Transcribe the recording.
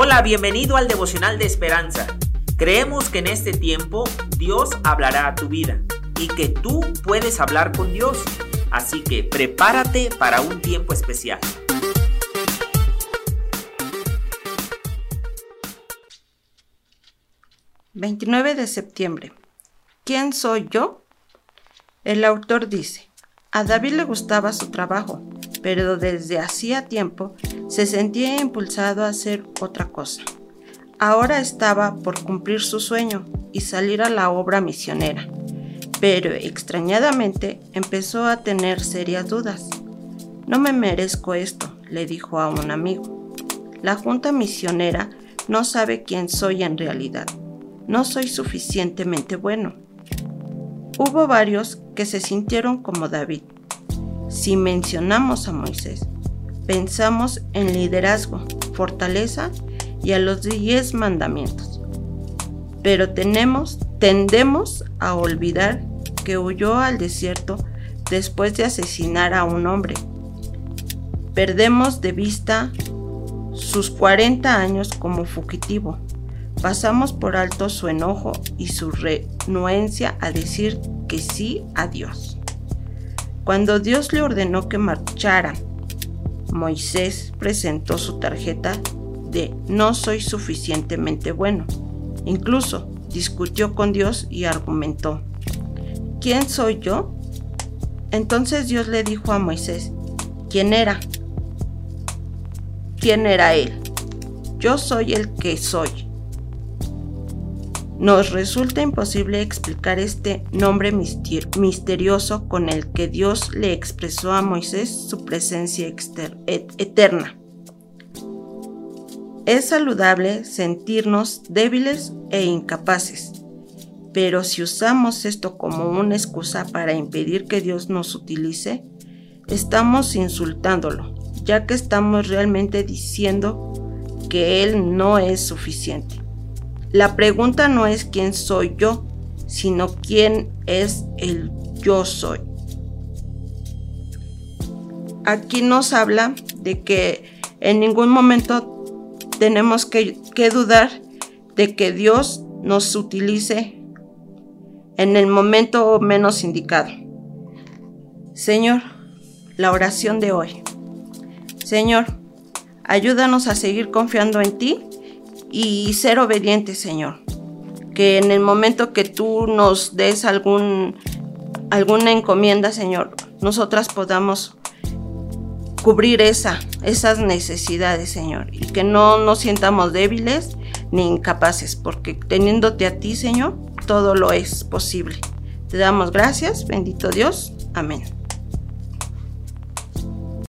Hola, bienvenido al devocional de esperanza. Creemos que en este tiempo Dios hablará a tu vida y que tú puedes hablar con Dios. Así que prepárate para un tiempo especial. ...29 de septiembre... ¿Quién soy yo? El autor dice... A David le gustaba su trabajo, pero desde hacía tiempo se sentía impulsado a hacer otra cosa. Ahora estaba por cumplir su sueño y salir a la obra misionera, pero extrañadamente empezó a tener serias dudas. No me merezco esto, le dijo a un amigo. La junta misionera no sabe quién soy en realidad. No soy suficientemente bueno. Hubo varios que se sintieron como David. Si mencionamos a Moisés, pensamos en liderazgo, fortaleza y a los diez mandamientos. Pero tenemos, tendemos a olvidar que huyó al desierto después de asesinar a un hombre. Perdemos de vista sus 40 años como fugitivo. Pasamos por alto su enojo y su renuencia a decir que sí a Dios. Cuando Dios le ordenó que marchara, Moisés presentó su tarjeta de no soy suficientemente bueno. Incluso discutió con Dios y argumentó, ¿quién soy yo? Entonces Dios le dijo a Moisés, ¿quién era? ¿Quién era él? Yo soy el que soy. Nos resulta imposible explicar este nombre misterioso con el que Dios le expresó a Moisés su presencia eterna. Es saludable sentirnos débiles e incapaces, pero si usamos esto como una excusa para impedir que Dios nos utilice, estamos insultándolo, ya que estamos realmente diciendo que Él no es suficiente. La pregunta no es quién soy yo, sino quién es el yo soy. Aquí nos habla de que en ningún momento tenemos que, dudar de que Dios nos utilice en el momento menos indicado. Señor, la oración de hoy. Señor, ayúdanos a seguir confiando en ti y ser obedientes, Señor. Que en el momento que tú nos des algún, alguna encomienda, Señor, nosotras podamos cubrir esa, esas necesidades, Señor, y que no nos sientamos débiles ni incapaces, porque teniéndote a ti, Señor, todo lo es posible. Te damos gracias, bendito Dios. Amén.